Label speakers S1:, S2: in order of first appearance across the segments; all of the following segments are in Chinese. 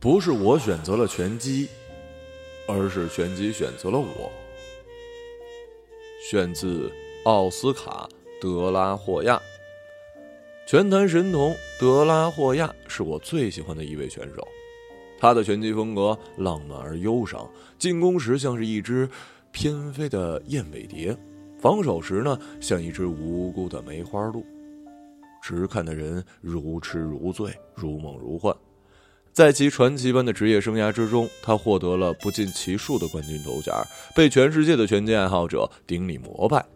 S1: 不是我选择了拳击，而是拳击选择了我。选自奥斯卡·德拉霍亚。拳坛神童德拉霍亚是我最喜欢的一位选手，他的拳击风格浪漫而忧伤，进攻时像是一只翩飞的燕尾蝶，防守时呢像一只无辜的梅花鹿，直看的人如痴如醉，如梦如幻。在其传奇般的职业生涯之中，他获得了不计其数的冠军头衔，被全世界的拳击爱好者顶礼膜拜。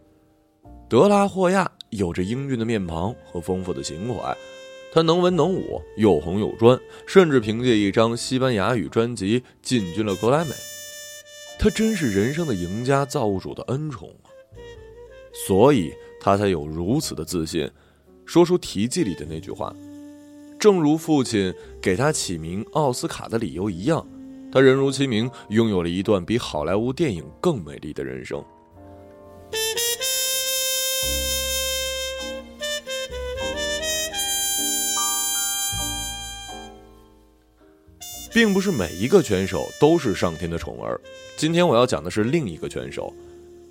S1: 德拉霍亚有着英俊的面庞和丰富的情怀，他能文能武，又红又专，甚至凭借一张西班牙语专辑进军了格莱美。他真是人生的赢家，造物主的恩宠啊！所以他才有如此的自信，说出题记里的那句话。正如父亲给他起名奥斯卡的理由一样，他人如其名，拥有了一段比好莱坞电影更美丽的人生。并不是每一个拳手都是上天的宠儿。今天我要讲的是另一个拳手。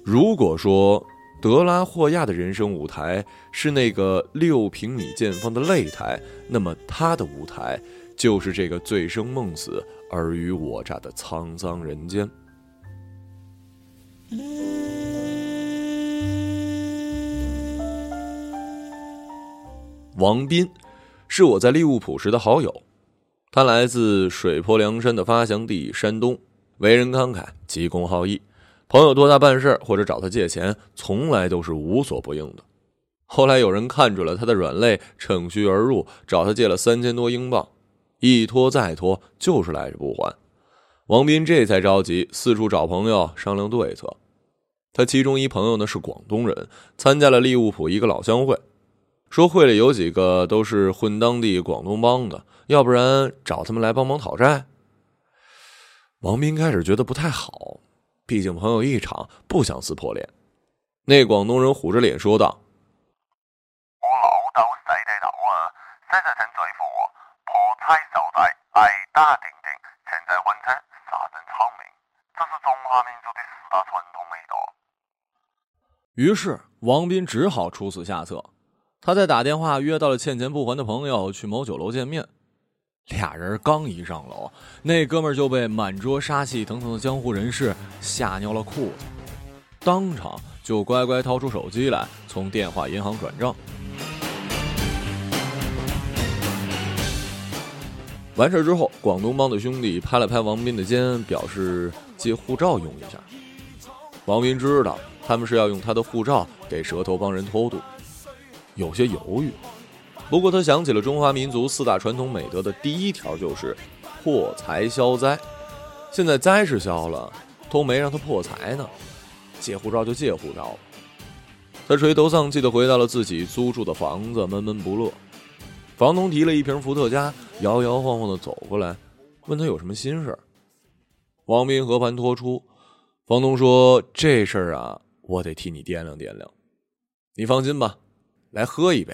S1: 如果说，德拉霍亚的人生舞台是那个六平米见方的擂台，那么他的舞台就是这个醉生梦死、尔虞我诈的沧桑人间。王斌是我在利物浦时的好友，他来自水泊梁山的发祥地山东，为人慷慨，急公好义。朋友多大办事或者找他借钱，从来都是无所不应的。后来有人看准了他的软肋，趁虚而入，找他借了三千多英镑，一拖再拖，就是赖着不还。王斌这才着急，四处找朋友商量对策。他其中一朋友呢是广东人，参加了利物浦一个老乡会，说会里有几个都是混当地广东帮的，要不然找他们来帮忙讨债。王斌开始觉得不太好。毕竟朋友一场，不想撕破脸。那广东人虎着脸说道：“
S2: 我老啊，现在请对付我，破财受债，挨打定定，现在混车，杀人偿命，这是中华民族的四大传统美德。”
S1: 于是王斌只好出此下策，他在打电话约到了欠钱不还的朋友去某酒楼见面。俩人刚一上楼，那哥们就被满桌杀气腾腾的江湖人士吓尿了裤子，当场就乖乖掏出手机来，从电话银行转账。完事之后，广东帮的兄弟拍了拍王斌的肩，表示借护照用一下。王斌知道他们是要用他的护照给蛇头帮人偷渡，有些犹豫。不过他想起了中华民族四大传统美德的第一条，就是破财消灾。现在灾是消了，都没让他破财呢。借护照就借护照。他垂头丧气的回到了自己租住的房子，闷闷不乐。房东提了一瓶伏特加，摇摇晃晃的走过来，问他有什么心事。王斌和盘托出，房东说：“这事儿啊，我得替你掂量掂量。你放心吧，来喝一杯。”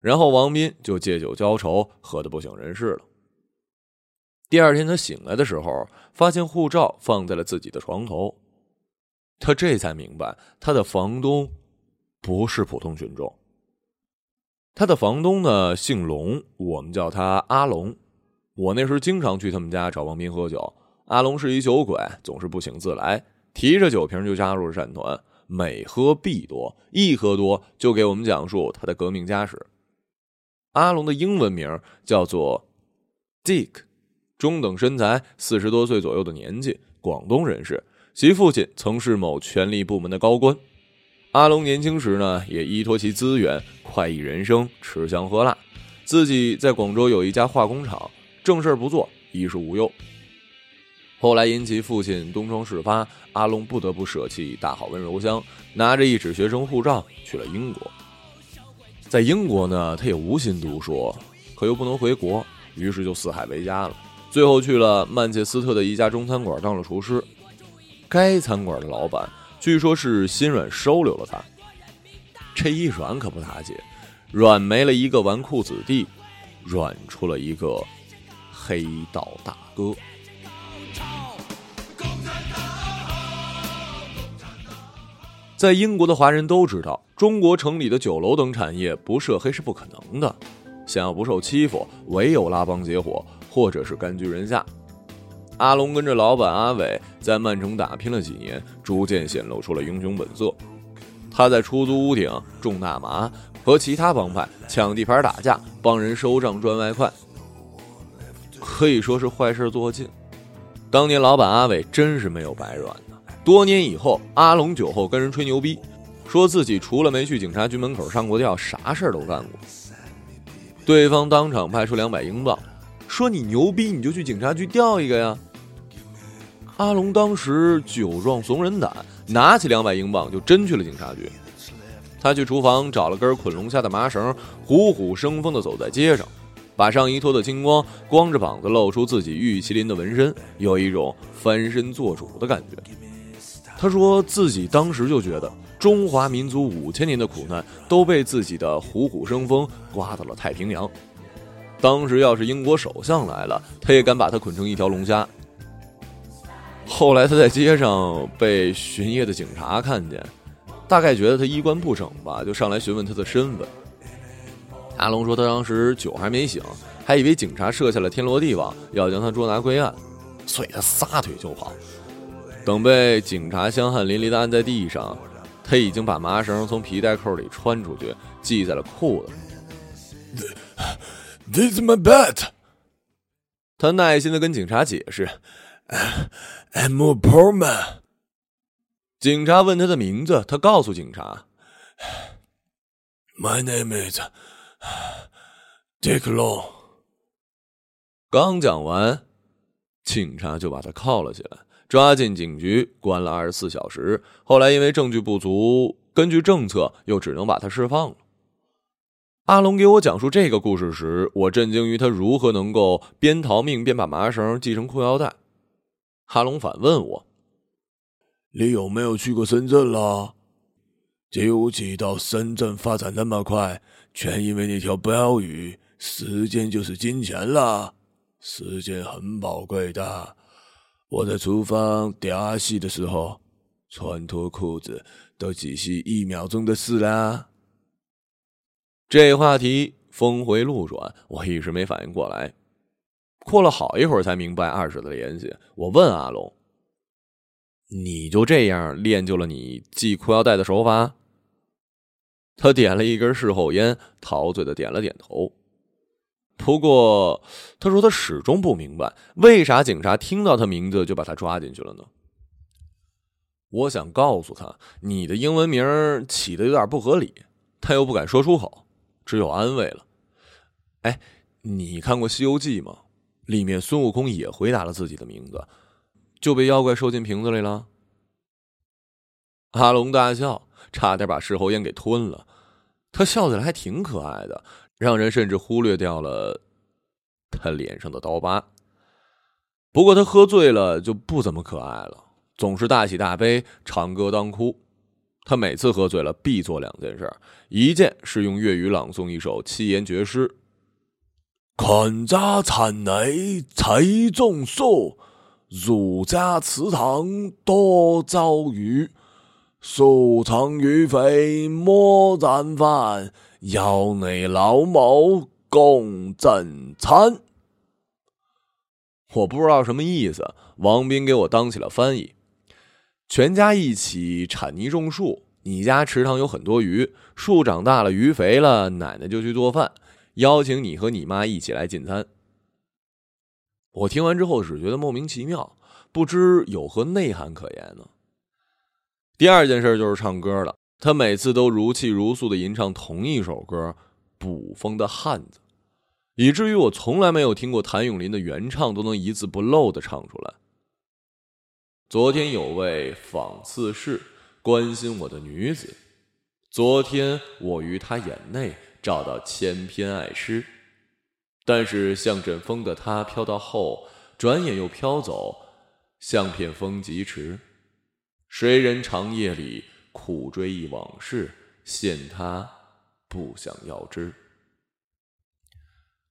S1: 然后王斌就借酒浇愁，喝得不省人事了。第二天他醒来的时候，发现护照放在了自己的床头，他这才明白他的房东不是普通群众。他的房东呢姓龙，我们叫他阿龙。我那时经常去他们家找王斌喝酒，阿龙是一酒鬼，总是不请自来，提着酒瓶就加入了战团，每喝必多，一喝多就给我们讲述他的革命家史。阿龙的英文名叫做 Dick，中等身材，四十多岁左右的年纪，广东人士。其父亲曾是某权力部门的高官。阿龙年轻时呢，也依托其资源，快意人生，吃香喝辣。自己在广州有一家化工厂，正事不做，衣食无忧。后来因其父亲东窗事发，阿龙不得不舍弃大好温柔乡，拿着一纸学生护照去了英国。在英国呢，他也无心读书，可又不能回国，于是就四海为家了。最后去了曼彻斯特的一家中餐馆当了厨师。该餐馆的老板据说是心软收留了他。这一软可不打紧，软没了一个纨绔子弟，软出了一个黑道大哥。在英国的华人都知道，中国城里的酒楼等产业不涉黑是不可能的。想要不受欺负，唯有拉帮结伙，或者是甘居人下。阿龙跟着老板阿伟在曼城打拼了几年，逐渐显露出了英雄本色。他在出租屋顶种大麻，和其他帮派抢地盘打架，帮人收账赚外快，可以说是坏事做尽。当年老板阿伟真是没有白软。多年以后，阿龙酒后跟人吹牛逼，说自己除了没去警察局门口上过吊，啥事儿都干过。对方当场派出两百英镑，说：“你牛逼，你就去警察局吊一个呀。”阿龙当时酒壮怂人胆，拿起两百英镑就真去了警察局。他去厨房找了根捆龙虾的麻绳，虎虎生风的走在街上，把上衣脱得精光，光着膀子露出自己玉麒麟的纹身，有一种翻身做主的感觉。他说自己当时就觉得中华民族五千年的苦难都被自己的虎虎生风刮到了太平洋。当时要是英国首相来了，他也敢把他捆成一条龙虾。后来他在街上被巡夜的警察看见，大概觉得他衣冠不整吧，就上来询问他的身份。阿龙说他当时酒还没醒，还以为警察设下了天罗地网，要将他捉拿归案，所以他撒腿就跑。等被警察香汗淋漓的按在地上，他已经把麻绳从皮带扣里穿出去，系在了裤子。
S3: This is my bat。
S1: 他耐心的跟警察解释
S3: ：“I'm a poor man。”
S1: 警察问他的名字，他告诉警察
S3: ：“My name is Dick Long。”
S1: 刚讲完，警察就把他铐了起来。抓进警局，关了二十四小时。后来因为证据不足，根据政策又只能把他释放了。阿龙给我讲述这个故事时，我震惊于他如何能够边逃命边把麻绳系成裤腰带。哈龙反问我：“
S3: 你有没有去过深圳啦？究其到深圳发展那么快，全因为那条标语：时间就是金钱啦，时间很宝贵的。”我在厨房嗲戏的时候，穿脱裤子都只是一秒钟的事啦。
S1: 这话题峰回路转，我一时没反应过来。过了好一会儿才明白二者的联系。我问阿龙：“你就这样练就了你系裤腰带的手法？”他点了一根事后烟，陶醉的点了点头。不过，他说他始终不明白，为啥警察听到他名字就把他抓进去了呢？我想告诉他，你的英文名起的有点不合理，他又不敢说出口，只有安慰了。哎，你看过《西游记》吗？里面孙悟空也回答了自己的名字，就被妖怪收进瓶子里了。阿龙大笑，差点把事后烟给吞了。他笑起来还挺可爱的。让人甚至忽略掉了他脸上的刀疤。不过他喝醉了就不怎么可爱了，总是大喜大悲，唱歌当哭。他每次喝醉了必做两件事：一件是用粤语朗诵一首七言绝诗：“
S3: 看家残泥砌中树，儒家祠堂多遭遇。树长鱼肥莫战饭。”邀你老母共枕餐，
S1: 我不知道什么意思。王斌给我当起了翻译。全家一起铲泥种树，你家池塘有很多鱼，树长大了，鱼肥了，奶奶就去做饭，邀请你和你妈一起来进餐。我听完之后只觉得莫名其妙，不知有何内涵可言呢？第二件事就是唱歌了。他每次都如泣如诉的吟唱同一首歌，《捕风的汉子》，以至于我从来没有听过谭咏麟的原唱都能一字不漏的唱出来。昨天有位访刺史关心我的女子，昨天我于她眼内找到千篇爱诗，但是像阵风的他飘到后，转眼又飘走，像片风疾驰。谁人长夜里？苦追忆往事，羡他不想要知。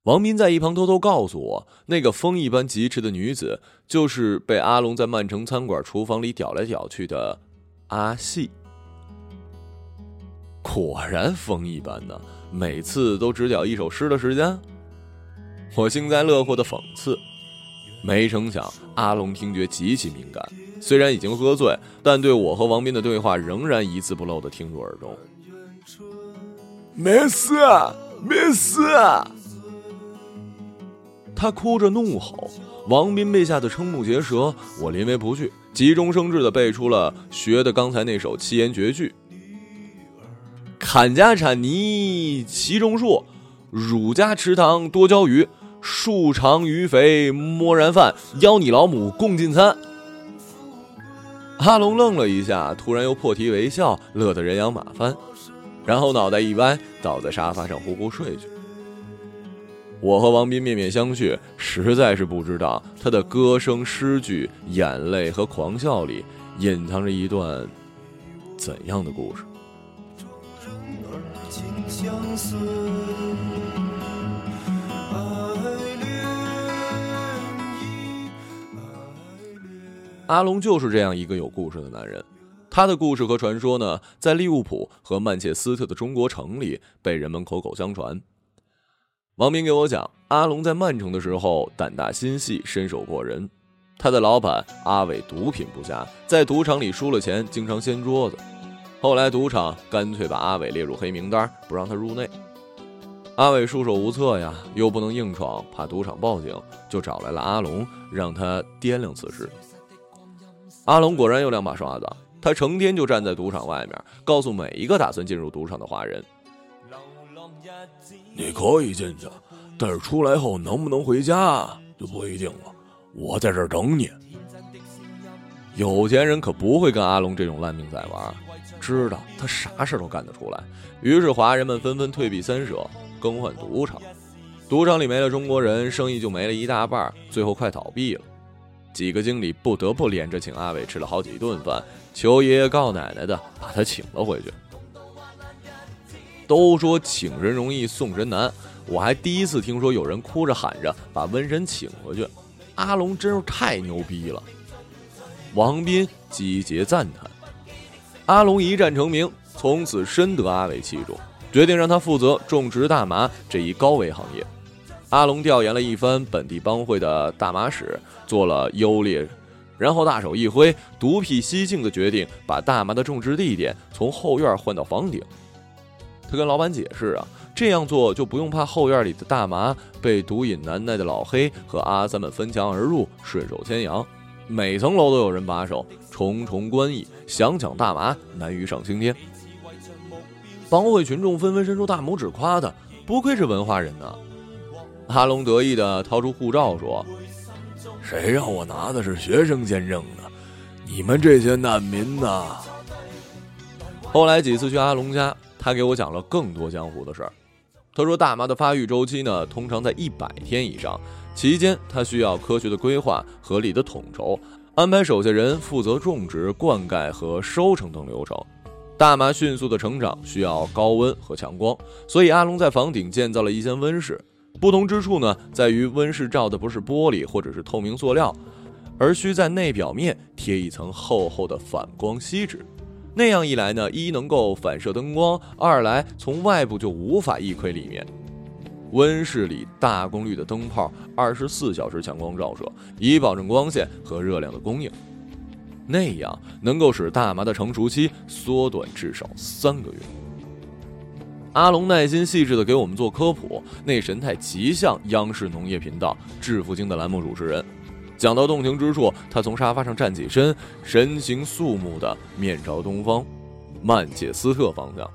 S1: 王斌在一旁偷偷告诉我，那个风一般疾驰的女子，就是被阿龙在曼城餐馆厨房里屌来屌去的阿细。果然风一般呢，每次都只屌一首诗的时间。我幸灾乐祸的讽刺，没成想阿龙听觉极其敏感，虽然已经喝醉，但对我和王斌的对话仍然一字不漏的听入耳中。
S3: 没事，啊，没事。啊。
S1: 他哭着怒吼，王斌被吓得瞠目结舌。我临危不惧，急中生智的背出了学的刚才那首七言绝句：砍家产泥其中树，汝家池塘多鲛鱼，树长鱼肥摸然饭，邀你老母共进餐。阿龙愣了一下，突然又破涕为笑，乐得人仰马翻，然后脑袋一歪，倒在沙发上呼呼睡去。我和王斌面面相觑，实在是不知道他的歌声、诗句、眼泪和狂笑里隐藏着一段怎样的故事。阿龙就是这样一个有故事的男人，他的故事和传说呢，在利物浦和曼彻斯特的中国城里被人们口口相传。王斌给我讲，阿龙在曼城的时候胆大心细，身手过人。他的老板阿伟毒品不佳，在赌场里输了钱，经常掀桌子。后来赌场干脆把阿伟列入黑名单，不让他入内。阿伟束手无策呀，又不能硬闯，怕赌场报警，就找来了阿龙，让他掂量此事。阿龙果然有两把刷子，他成天就站在赌场外面，告诉每一个打算进入赌场的华人。
S3: 你可以进去，但是出来后能不能回家就不一定了。我在这儿等你。
S1: 有钱人可不会跟阿龙这种烂命仔玩，知道他啥事都干得出来。于是华人们纷纷退避三舍，更换赌场。赌场里没了中国人，生意就没了一大半，最后快倒闭了。几个经理不得不连着请阿伟吃了好几顿饭，求爷爷告奶奶的把他请了回去。都说请人容易送人难，我还第一次听说有人哭着喊着把瘟神请回去。阿龙真是太牛逼了！王斌击节赞叹。阿龙一战成名，从此深得阿伟器重，决定让他负责种植大麻这一高危行业。阿龙调研了一番本地帮会的大麻史，做了优劣，然后大手一挥，独辟蹊径的决定把大麻的种植地点从后院换到房顶。他跟老板解释啊，这样做就不用怕后院里的大麻被毒瘾难耐的老黑和阿三们翻墙而入，顺手牵羊。每层楼都有人把守，重重关隘，想抢大麻难于上青天。帮会群众纷纷伸出大拇指夸他，不愧是文化人呐。阿龙得意的掏出护照说：“
S3: 谁让我拿的是学生签证呢？你们这些难民呐！”
S1: 后来几次去阿龙家。他给我讲了更多江湖的事儿。他说，大麻的发育周期呢，通常在一百天以上，期间他需要科学的规划、合理的统筹，安排手下人负责种植、灌溉和收成等流程。大麻迅速的成长需要高温和强光，所以阿龙在房顶建造了一间温室。不同之处呢，在于温室罩的不是玻璃或者是透明塑料，而需在内表面贴一层厚厚的反光锡纸。那样一来呢，一能够反射灯光，二来从外部就无法一窥里面。温室里大功率的灯泡，二十四小时强光照射，以保证光线和热量的供应。那样能够使大麻的成熟期缩短至少三个月。阿龙耐心细致的给我们做科普，那神态极像央视农业频道《致富经》的栏目主持人。讲到动情之处，他从沙发上站起身，神情肃穆的面朝东方，曼彻斯特方向。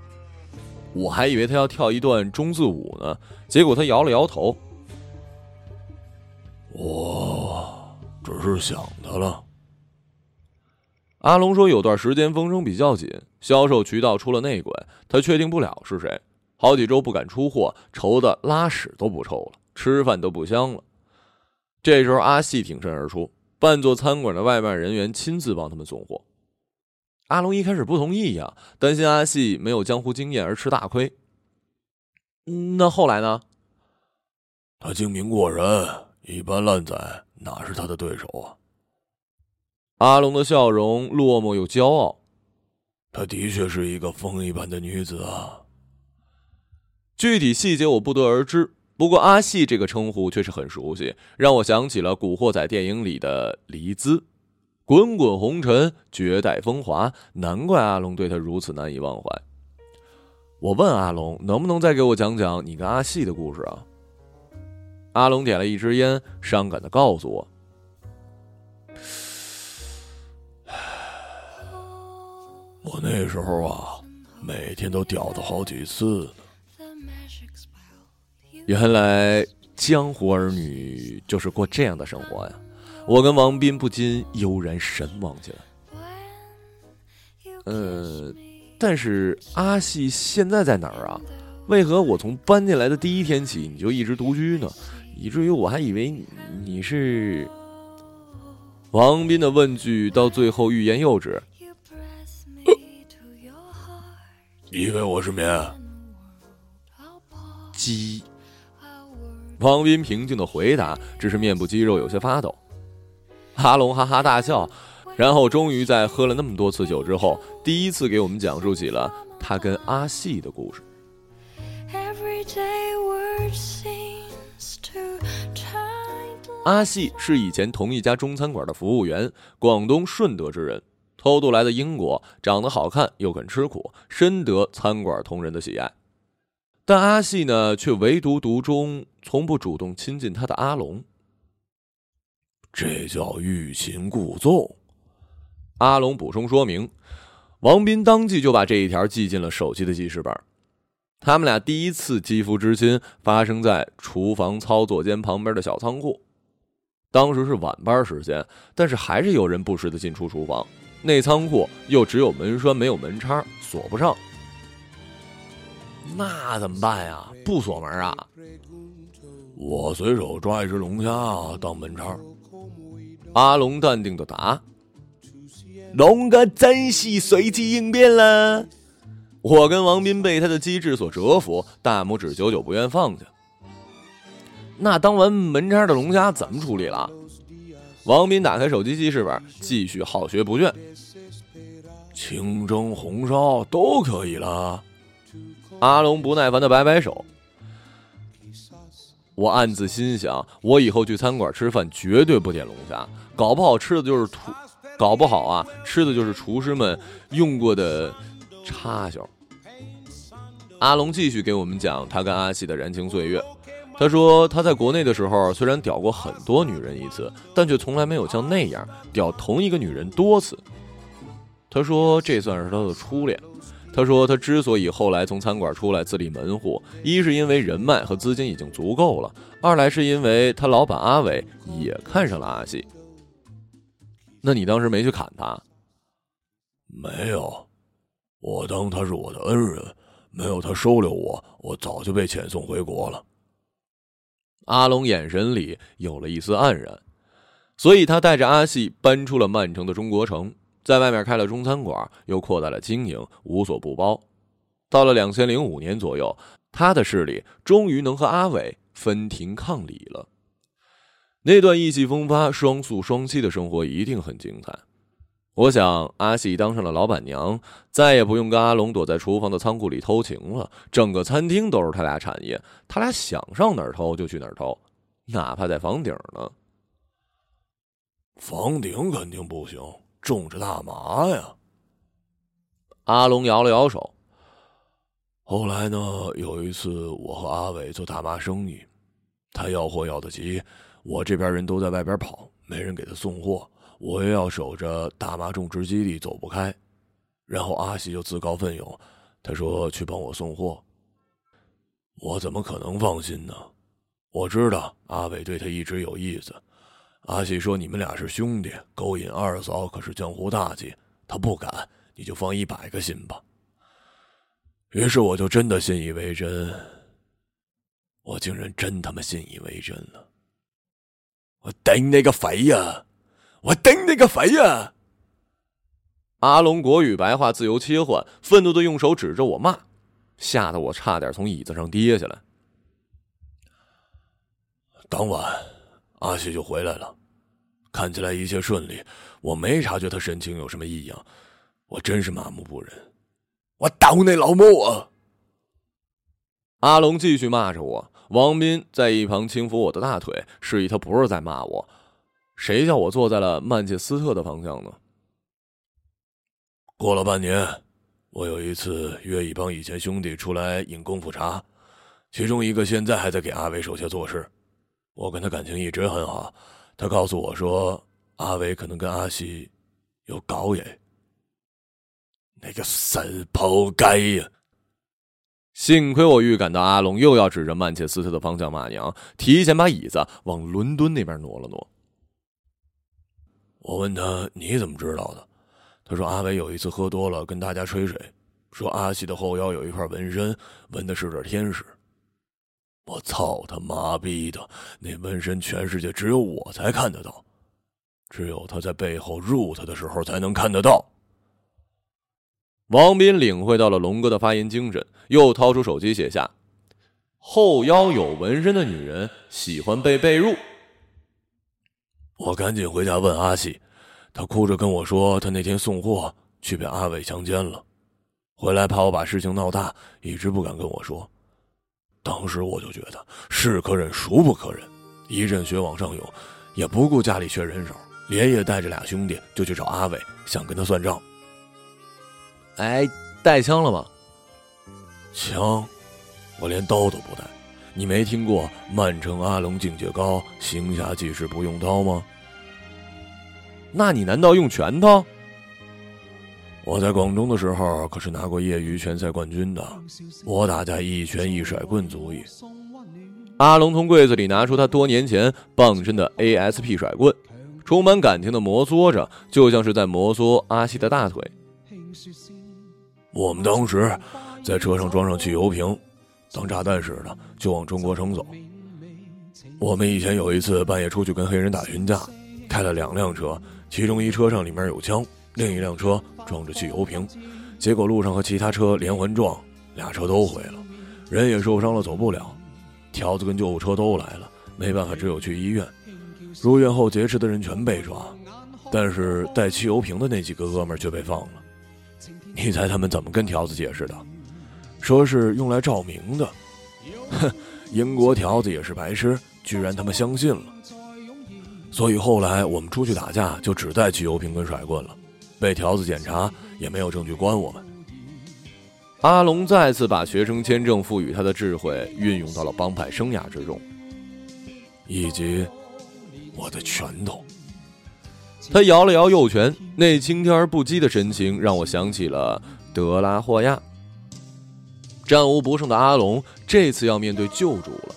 S1: 我还以为他要跳一段中字舞呢，结果他摇了摇头。
S3: 我只是想他了。
S1: 阿龙说，有段时间风声比较紧，销售渠道出了内鬼，他确定不了是谁，好几周不敢出货，愁得拉屎都不臭了，吃饭都不香了。这时候，阿细挺身而出，扮作餐馆的外卖人员，亲自帮他们送货。阿龙一开始不同意呀，担心阿细没有江湖经验而吃大亏。那后来呢？
S3: 他精明过人，一般烂仔哪是他的对手啊？
S1: 阿龙的笑容落寞又骄傲。
S3: 她的确是一个风一般的女子啊。
S1: 具体细节我不得而知，不过阿细这个称呼却是很熟悉，让我想起了《古惑仔》电影里的黎姿。滚滚红尘，绝代风华，难怪阿龙对她如此难以忘怀。我问阿龙，能不能再给我讲讲你跟阿细的故事啊？阿龙点了一支烟，伤感的告诉我：“
S3: 我那时候啊，每天都屌他好几次呢。
S1: 原来江湖儿女就是过这样的生活呀！”我跟王斌不禁悠然神往起来。呃，但是阿细现在在哪儿啊？为何我从搬进来的第一天起你就一直独居呢？以至于我还以为你是……王斌的问句到最后欲言又止。
S3: 以为我是棉？
S1: 鸡。王斌平静的回答，只是面部肌肉有些发抖。阿龙哈哈大笑，然后终于在喝了那么多次酒之后，第一次给我们讲述起了他跟阿细的故事。阿细是以前同一家中餐馆的服务员，广东顺德之人，偷渡来的英国，长得好看又肯吃苦，深得餐馆同仁的喜爱。但阿细呢，却唯独独钟，从不主动亲近他的阿龙。
S3: 这叫欲擒故纵。
S1: 阿龙补充说明，王斌当即就把这一条记进了手机的记事本。他们俩第一次肌肤之亲发生在厨房操作间旁边的小仓库。当时是晚班时间，但是还是有人不时的进出厨房。那仓库又只有门栓没有门插，锁不上。那怎么办呀？不锁门啊？
S3: 我随手抓一只龙虾当门插。
S1: 阿龙淡定的答：“龙哥真是随机应变了。”我跟王斌被他的机智所折服，大拇指久久不愿放下。那当完门插的龙虾怎么处理了？王斌打开手机记事本，继续好学不倦。
S3: 清蒸、红烧都可以了。
S1: 阿龙不耐烦的摆摆手。我暗自心想：我以后去餐馆吃饭绝对不点龙虾。搞不好吃的就是厨，搞不好啊，吃的就是厨师们用过的叉销。阿龙继续给我们讲他跟阿细的燃情岁月。他说他在国内的时候虽然屌过很多女人一次，但却从来没有像那样屌同一个女人多次。他说这算是他的初恋。他说他之所以后来从餐馆出来自立门户，一是因为人脉和资金已经足够了，二来是因为他老板阿伟也看上了阿西。那你当时没去砍他？
S3: 没有，我当他是我的恩人，没有他收留我，我早就被遣送回国了。
S1: 阿龙眼神里有了一丝黯然，所以他带着阿细搬出了曼城的中国城，在外面开了中餐馆，又扩大了经营，无所不包。到了两千零五年左右，他的势力终于能和阿伟分庭抗礼了。那段意气风发、双宿双栖的生活一定很精彩。我想，阿喜当上了老板娘，再也不用跟阿龙躲在厨房的仓库里偷情了。整个餐厅都是他俩产业，他俩想上哪儿偷就去哪儿偷，哪怕在房顶呢。
S3: 房顶肯定不行，种着大麻呀。
S1: 阿龙摇了摇手。
S3: 后来呢？有一次，我和阿伟做大麻生意，他要货要得急。我这边人都在外边跑，没人给他送货，我又要守着大麻种植基地走不开。然后阿喜就自告奋勇，他说去帮我送货。我怎么可能放心呢？我知道阿伟对他一直有意思。阿喜说你们俩是兄弟，勾引二嫂可是江湖大忌，他不敢，你就放一百个心吧。于是我就真的信以为真，我竟然真他妈信以为真了。我顶你个肺呀！我顶你个肺呀！
S1: 阿龙国语白话自由切换，愤怒的用手指着我骂，吓得我差点从椅子上跌下来。当晚，阿西就回来了，看起来一切顺利，我没察觉他神情有什么异样，我真是麻木不仁。我打你老母啊！
S4: 阿龙继续骂着我，王斌在一旁轻抚我的大腿，示意他不是在骂我。谁叫我坐在了曼彻斯特的方向呢？
S1: 过了半年，我有一次约一帮以前兄弟出来饮功夫茶，其中一个现在还在给阿伟手下做事。我跟他感情一直很好，他告诉我说阿伟可能跟阿西有搞也。那个死仆街呀！
S4: 幸亏我预感到阿龙又要指着曼彻斯特的方向骂娘，提前把椅子往伦敦那边挪了挪。
S1: 我问他你怎么知道的？他说阿伟有一次喝多了，跟大家吹水，说阿西的后腰有一块纹身，纹的是对天使。我操他妈逼的！那纹身全世界只有我才看得到，只有他在背后入他的时候才能看得到。
S4: 王斌领会到了龙哥的发言精神，又掏出手机写下：“后腰有纹身的女人喜欢被被褥。”
S1: 我赶紧回家问阿喜，他哭着跟我说，他那天送货去被阿伟强奸了，回来怕我把事情闹大，一直不敢跟我说。当时我就觉得是可忍孰不可忍，一阵血往上涌，也不顾家里缺人手，连夜带着俩兄弟就去找阿伟，想跟他算账。
S4: 哎，带枪了吗？
S1: 枪，我连刀都不带。你没听过“曼城阿龙境界高，行侠济世不用刀”吗？
S4: 那你难道用拳头？
S1: 我在广东的时候可是拿过业余拳赛冠军的，我打架一拳一甩棍足矣。
S4: 阿龙从柜子里拿出他多年前傍身的 ASP 甩棍，充满感情的摩挲着，就像是在摩挲阿西的大腿。
S1: 我们当时在车上装上汽油瓶。当炸弹似的就往中国城走。我们以前有一次半夜出去跟黑人打群架，开了两辆车，其中一车上里面有枪，另一辆车装着汽油瓶，结果路上和其他车连环撞，俩车都毁了，人也受伤了，走不了。条子跟救护车都来了，没办法，只有去医院。入院后劫持的人全被抓，但是带汽油瓶的那几个哥们却被放了。你猜他们怎么跟条子解释的？说是用来照明的，哼，英国条子也是白痴，居然他妈相信了。所以后来我们出去打架就只带汽油瓶跟甩棍了，被条子检查也没有证据关我们。
S4: 阿龙再次把学生签证赋予他的智慧运用到了帮派生涯之中，
S1: 以及我的拳头。
S4: 他摇了摇右拳，那青天而不羁的神情让我想起了德拉霍亚。战无不胜的阿龙这次要面对救主了。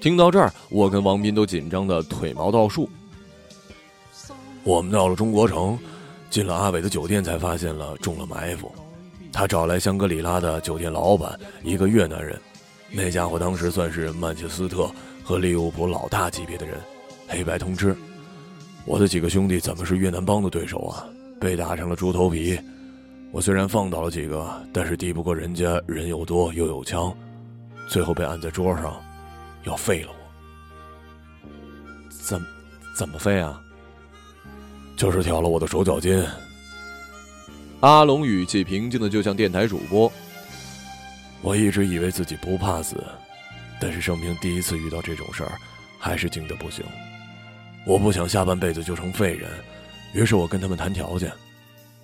S4: 听到这儿，我跟王斌都紧张的腿毛倒竖。
S1: 我们到了中国城，进了阿伟的酒店，才发现了中了埋伏。他找来香格里拉的酒店老板，一个越南人，那家伙当时算是曼彻斯特和利物浦老大级别的人，黑白通吃。我的几个兄弟怎么是越南帮的对手啊？被打成了猪头皮。我虽然放倒了几个，但是敌不过人家人又多又有枪，最后被按在桌上，要废了我。
S4: 怎怎么废啊？
S1: 就是挑了我的手脚筋。
S4: 阿龙语气平静的就像电台主播。
S1: 我一直以为自己不怕死，但是生平第一次遇到这种事儿，还是惊得不行。我不想下半辈子就成废人，于是我跟他们谈条件。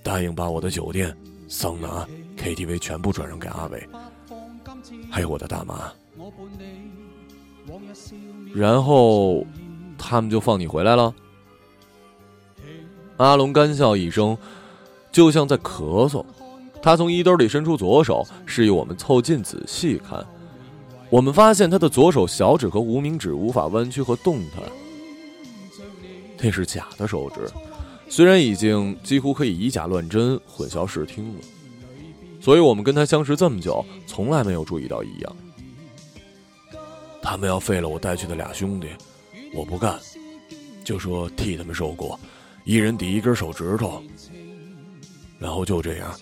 S1: 答应把我的酒店、桑拿、KTV 全部转让给阿伟，还有我的大妈。
S4: 然后，他们就放你回来了。阿龙干笑一声，就像在咳嗽。他从衣兜里伸出左手，示意我们凑近仔细看。我们发现他的左手小指和无名指无法弯曲和动弹，那是假的手指。虽然已经几乎可以以假乱真、混淆视听了，所以我们跟他相识这么久，从来没有注意到异样。
S1: 他们要废了我带去的俩兄弟，我不干，就说替他们受过，一人抵一根手指头。然后就这样，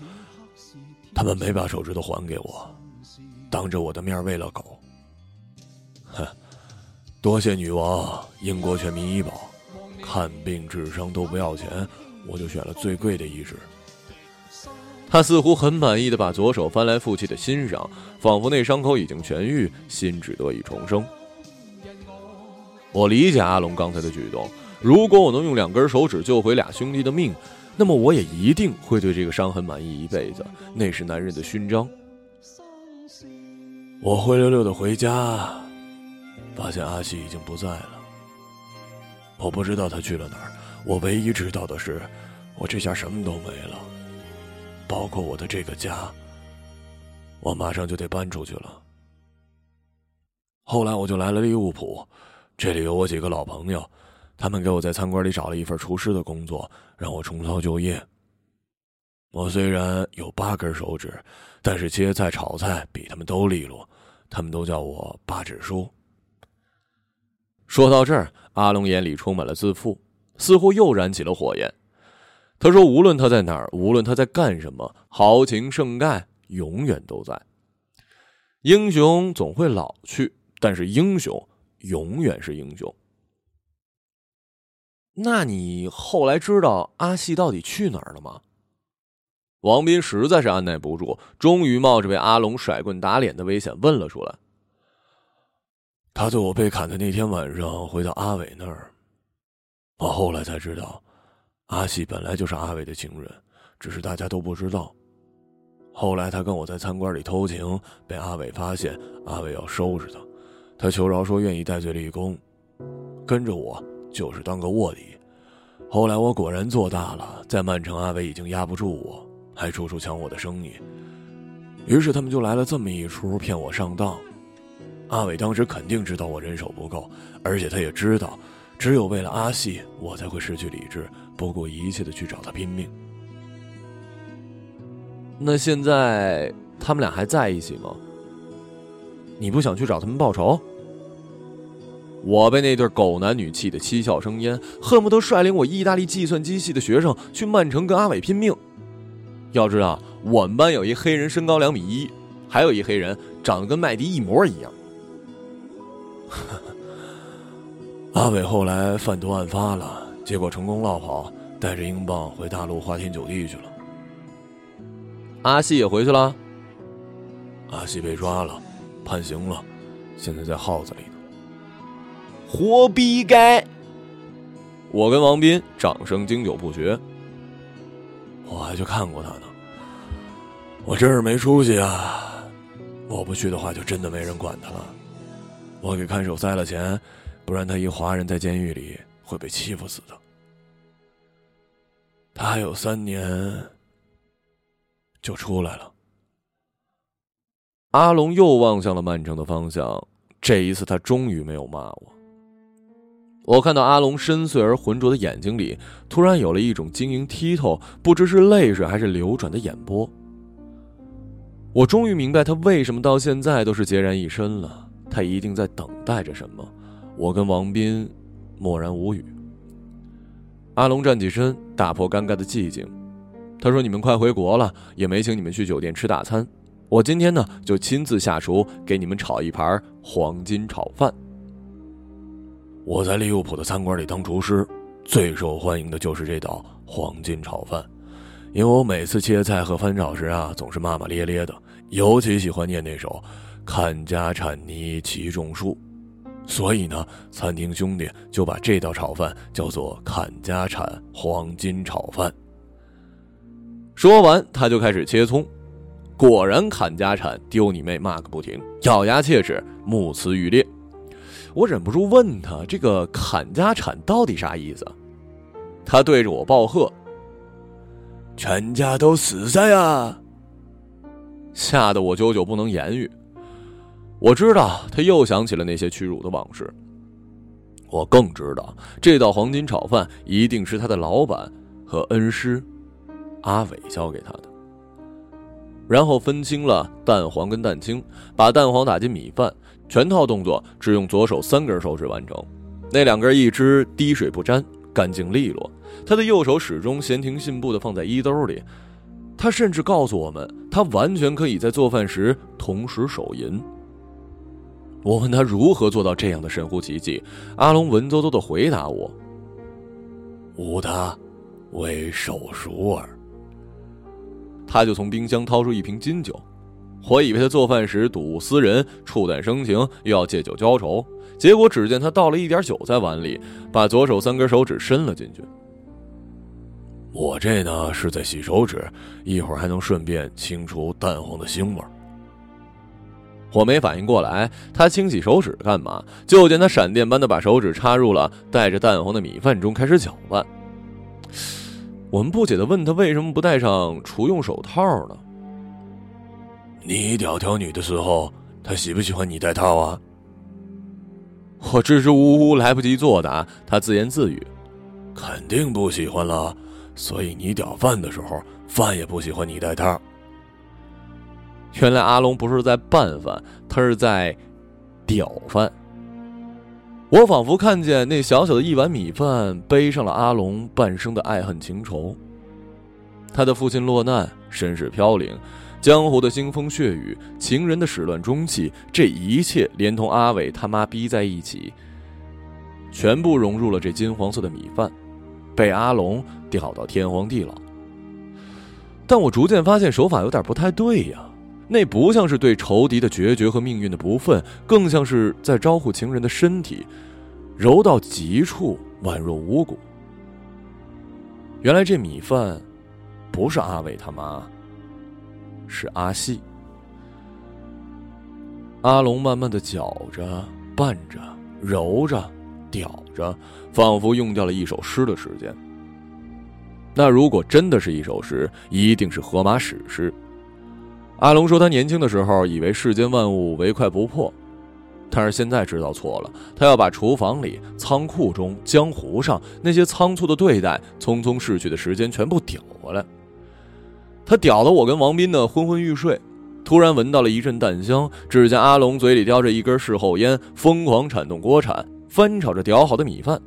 S1: 他们没把手指头还给我，当着我的面喂了狗。哼，
S3: 多谢女王，英国全民医保，看病治伤都不要钱，我就选了最贵的医治。
S1: 他似乎很满意的把左手翻来覆去的欣赏，仿佛那伤口已经痊愈，心智得以重生。我理解阿龙刚才的举动，如果我能用两根手指救回俩兄弟的命，那么我也一定会对这个伤痕满意一辈子，那是男人的勋章。
S3: 我灰溜溜的回家，发现阿西已经不在了。我不知道他去了哪儿，我唯一知道的是，我这下什么都没了。包括我的这个家，我马上就得搬出去了。后来我就来了利物浦，这里有我几个老朋友，他们给我在餐馆里找了一份厨师的工作，让我重操旧业。我虽然有八根手指，但是切菜炒菜比他们都利落，他们都叫我八指叔。
S1: 说到这儿，阿龙眼里充满了自负，似乎又燃起了火焰。他说：“无论他在哪儿，无论他在干什么，豪情盛盖永远都在。英雄总会老去，但是英雄永远是英雄。”那你后来知道阿细到底去哪儿了吗？王斌实在是按耐不住，终于冒着被阿龙甩棍打脸的危险问了出来：“
S3: 他在我被砍的那天晚上回到阿伟那儿，我后来才知道。”阿喜本来就是阿伟的情人，只是大家都不知道。后来他跟我在餐馆里偷情，被阿伟发现，阿伟要收拾他，他求饶说愿意戴罪立功，跟着我就是当个卧底。后来我果然做大了，在曼城阿伟已经压不住我，还处处抢我的生意，于是他们就来了这么一出骗我上当。阿伟当时肯定知道我人手不够，而且他也知道。只有为了阿细，我才会失去理智，不顾一切的去找他拼命。
S1: 那现在他们俩还在一起吗？你不想去找他们报仇？我被那对狗男女气得七窍生烟，恨不得率领我意大利计算机系的学生去曼城跟阿伟拼命。要知道，我们班有一黑人，身高两米一，还有一黑人长得跟麦迪一模一样。
S3: 阿伟后来贩毒案发了，结果成功落跑，带着英镑回大陆花天酒地去了。
S1: 阿西也回去了。
S3: 阿西被抓了，判刑了，现在在耗子里呢。
S1: 活逼该！我跟王斌掌声经久不绝。
S3: 我还去看过他呢。我真是没出息啊！我不去的话，就真的没人管他了。我给看守塞了钱。不然，他一华人在监狱里会被欺负死的。他还有三年就出来了。
S1: 阿龙又望向了曼城的方向，这一次他终于没有骂我。我看到阿龙深邃而浑浊的眼睛里，突然有了一种晶莹剔透、不知是泪水还是流转的眼波。我终于明白他为什么到现在都是孑然一身了，他一定在等待着什么。我跟王斌默然无语。阿龙站起身，打破尴尬的寂静。他说：“你们快回国了，也没请你们去酒店吃大餐。我今天呢，就亲自下厨给你们炒一盘黄金炒饭。
S3: 我在利物浦的餐馆里当厨师，最受欢迎的就是这道黄金炒饭，因为我每次切菜和翻炒时啊，总是骂骂咧咧的，尤其喜欢念那首‘看家产泥其种树’。”所以呢，餐厅兄弟就把这道炒饭叫做“砍家产黄金炒饭”。
S1: 说完，他就开始切葱，果然砍家产，丢你妹，骂个不停，咬牙切齿，目眦欲裂。我忍不住问他：“这个砍家产到底啥意思？”他对着我暴喝：“
S3: 全家都死在呀！”
S1: 吓得我久久不能言语。我知道他又想起了那些屈辱的往事。我更知道这道黄金炒饭一定是他的老板和恩师阿伟教给他的。然后分清了蛋黄跟蛋清，把蛋黄打进米饭，全套动作只用左手三根手指完成，那两根一只滴水不沾，干净利落。他的右手始终闲庭信步的放在衣兜里。他甚至告诉我们，他完全可以在做饭时同时手淫。我问他如何做到这样的神乎其技，阿龙文绉绉的回答我：“
S3: 无他，为手熟耳。”
S1: 他就从冰箱掏出一瓶金酒，我以为他做饭时睹物思人、触胆生情，又要借酒浇愁，结果只见他倒了一点酒在碗里，把左手三根手指伸了进去。
S3: 我这呢是在洗手指，一会儿还能顺便清除蛋黄的腥味儿。
S1: 我没反应过来，他清洗手指干嘛？就见他闪电般的把手指插入了带着蛋黄的米饭中，开始搅拌。我们不解的问他为什么不戴上厨用手套呢？
S3: 你屌条女的时候，他喜不喜欢你戴套啊？
S1: 我支支吾吾，来不及作答，他自言自语：“
S3: 肯定不喜欢了。”所以你屌饭的时候，饭也不喜欢你带套。
S1: 原来阿龙不是在拌饭，他是在屌饭。我仿佛看见那小小的一碗米饭，背上了阿龙半生的爱恨情仇。他的父亲落难，身世飘零，江湖的腥风血雨，情人的始乱终弃，这一切连同阿伟他妈逼在一起，全部融入了这金黄色的米饭。被阿龙吊到天荒地老，但我逐渐发现手法有点不太对呀，那不像是对仇敌的决绝和命运的不忿，更像是在招呼情人的身体，柔到极处，宛若无骨。原来这米饭不是阿伟他妈，是阿细。阿龙慢慢的搅着、拌着、揉着。吊着，仿佛用掉了一首诗的时间。那如果真的是一首诗，一定是荷马史诗。阿龙说，他年轻的时候以为世间万物唯快不破，但是现在知道错了。他要把厨房里、仓库中、江湖上那些仓促的对待、匆匆逝去的时间全部屌回来。他屌得我跟王斌的昏昏欲睡，突然闻到了一阵淡香，只见阿龙嘴里叼着一根事后烟，疯狂铲动锅铲。翻炒着屌好的米饭，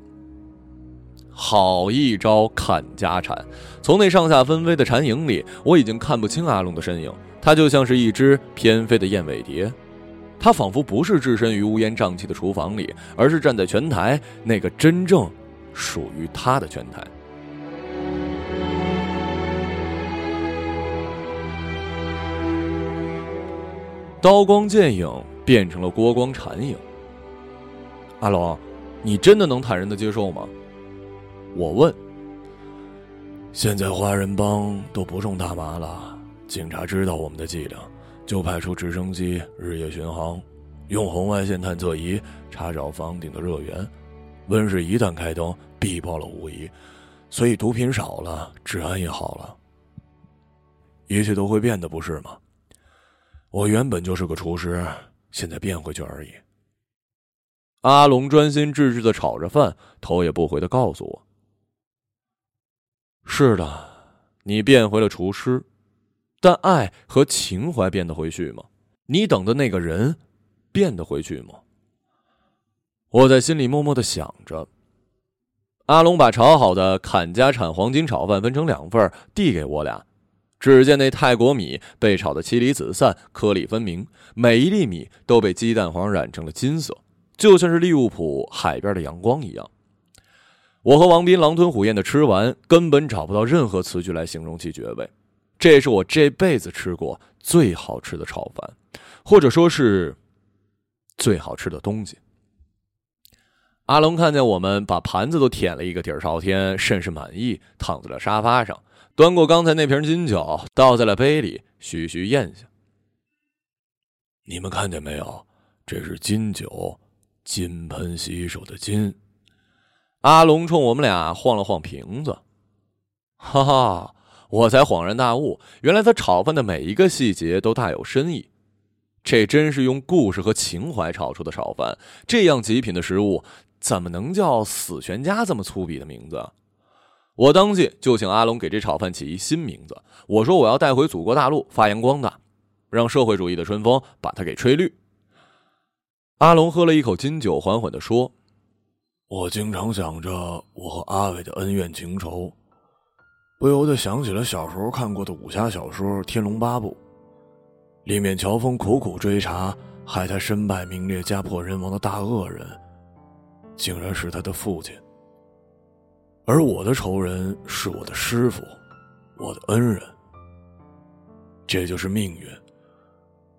S1: 好一招砍家产！从那上下纷飞的蝉影里，我已经看不清阿龙的身影。他就像是一只翩飞的燕尾蝶，他仿佛不是置身于乌烟瘴气的厨房里，而是站在拳台那个真正属于他的拳台。刀光剑影变成了锅光禅影。阿龙，你真的能坦然的接受吗？我问。
S3: 现在华人帮都不种大麻了，警察知道我们的伎俩，就派出直升机日夜巡航，用红外线探测仪查找房顶的热源。温室一旦开灯，必爆了无疑，所以毒品少了，治安也好了，一切都会变的，不是吗？我原本就是个厨师，现在变回去而已。
S1: 阿龙专心致志的炒着饭，头也不回的告诉我：“是的，你变回了厨师，但爱和情怀变得回去吗？你等的那个人，变得回去吗？”我在心里默默的想着。阿龙把炒好的坎家产黄金炒饭分成两份，递给我俩。只见那泰国米被炒得妻离子散，颗粒分明，每一粒米都被鸡蛋黄染成了金色。就像是利物浦海边的阳光一样，我和王斌狼吞虎咽的吃完，根本找不到任何词句来形容其绝味。这是我这辈子吃过最好吃的炒饭，或者说是最好吃的东西。阿龙看见我们把盘子都舔了一个底儿朝天，甚是满意，躺在了沙发上，端过刚才那瓶金酒，倒在了杯里，徐徐咽下。
S3: 你们看见没有？这是金酒。金盆洗手的金，
S1: 阿龙冲我们俩晃了晃瓶子，哈哈！我才恍然大悟，原来他炒饭的每一个细节都大有深意。这真是用故事和情怀炒出的炒饭。这样极品的食物，怎么能叫死全家这么粗鄙的名字？我当即就请阿龙给这炒饭起一新名字。我说我要带回祖国大陆发扬光大，让社会主义的春风把它给吹绿。阿龙喝了一口金酒，缓缓的说：“
S3: 我经常想着我和阿伟的恩怨情仇，不由得想起了小时候看过的武侠小说《天龙八部》，里面乔峰苦苦追查害他身败名裂、家破人亡的大恶人，竟然是他的父亲。而我的仇人是我的师傅，我的恩人。这就是命运。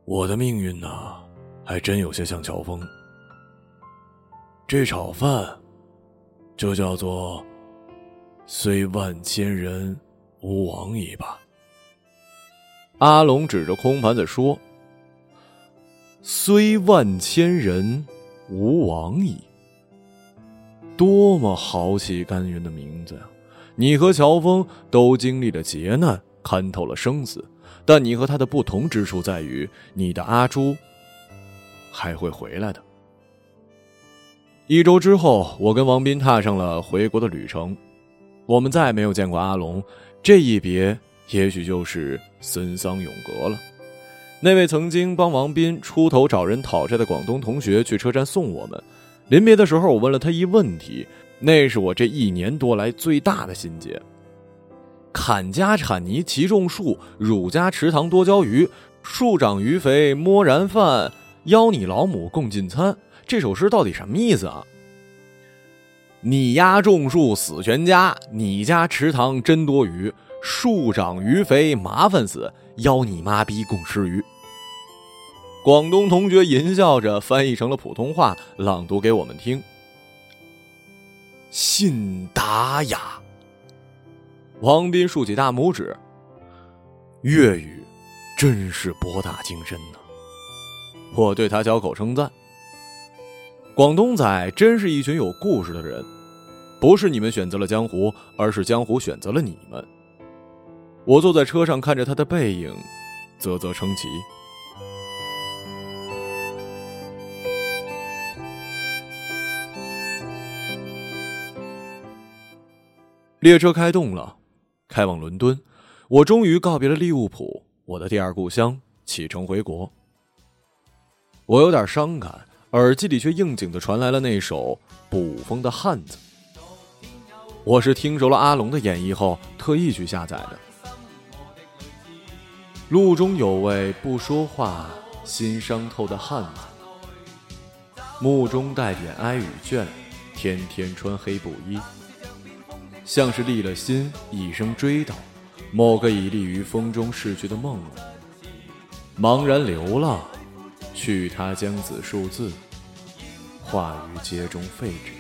S3: 我的命运呢，还真有些像乔峰。这炒饭，就叫做“虽万千人，吾往矣”吧。
S1: 阿龙指着空盘子说：“虽万千人，吾往矣。”多么豪气干云的名字呀！你和乔峰都经历了劫难，看透了生死。但你和他的不同之处在于，你的阿朱还会回来的。一周之后，我跟王斌踏上了回国的旅程。我们再没有见过阿龙，这一别，也许就是森桑永隔了。那位曾经帮王斌出头找人讨债的广东同学去车站送我们。临别的时候，我问了他一问题，那是我这一年多来最大的心结。砍家铲泥齐种树，汝家池塘多交鱼。树长鱼肥摸然饭，邀你老母共进餐。这首诗到底什么意思啊？你家种树死全家，你家池塘真多鱼。树长鱼肥麻烦死，邀你妈逼共吃鱼。广东同学淫笑着翻译成了普通话，朗读给我们听。信达雅。王斌竖起大拇指。粤语真是博大精深呢，我对他交口称赞。广东仔真是一群有故事的人，不是你们选择了江湖，而是江湖选择了你们。我坐在车上看着他的背影，啧啧称奇。列车开动了。开往伦敦，我终于告别了利物浦，我的第二故乡，启程回国。我有点伤感，耳机里却应景的传来了那首捕风的汉子。我是听熟了阿龙的演绎后，特意去下载的。路中有位不说话、心伤透的汉子，目中带点哀与倦，天天穿黑布衣。像是立了心，一生追悼某个已立于风中逝去的梦，茫然流浪，去他将子数字，化于街中废纸。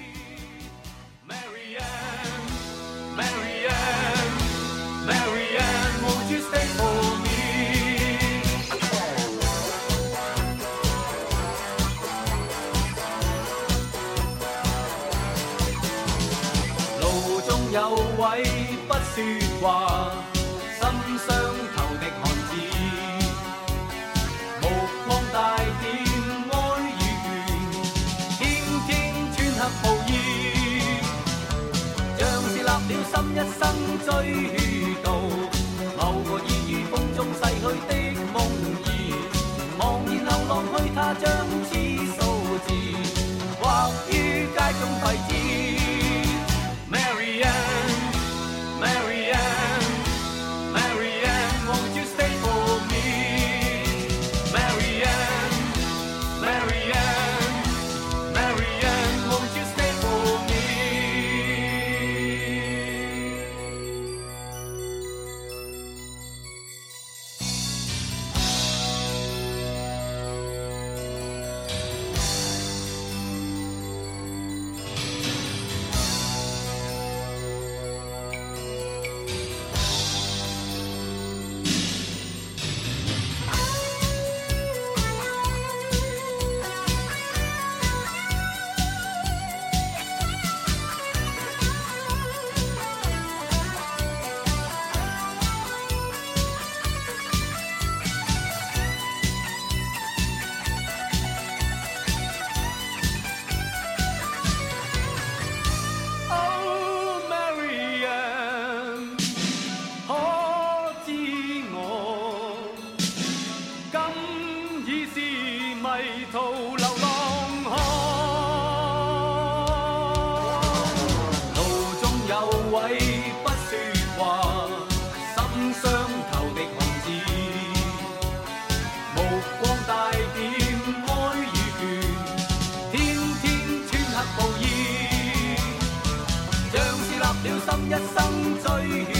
S5: 心一生追悼某个已于风中逝去的梦带点哀与怨，天天穿黑布衣，像是立了心一生最。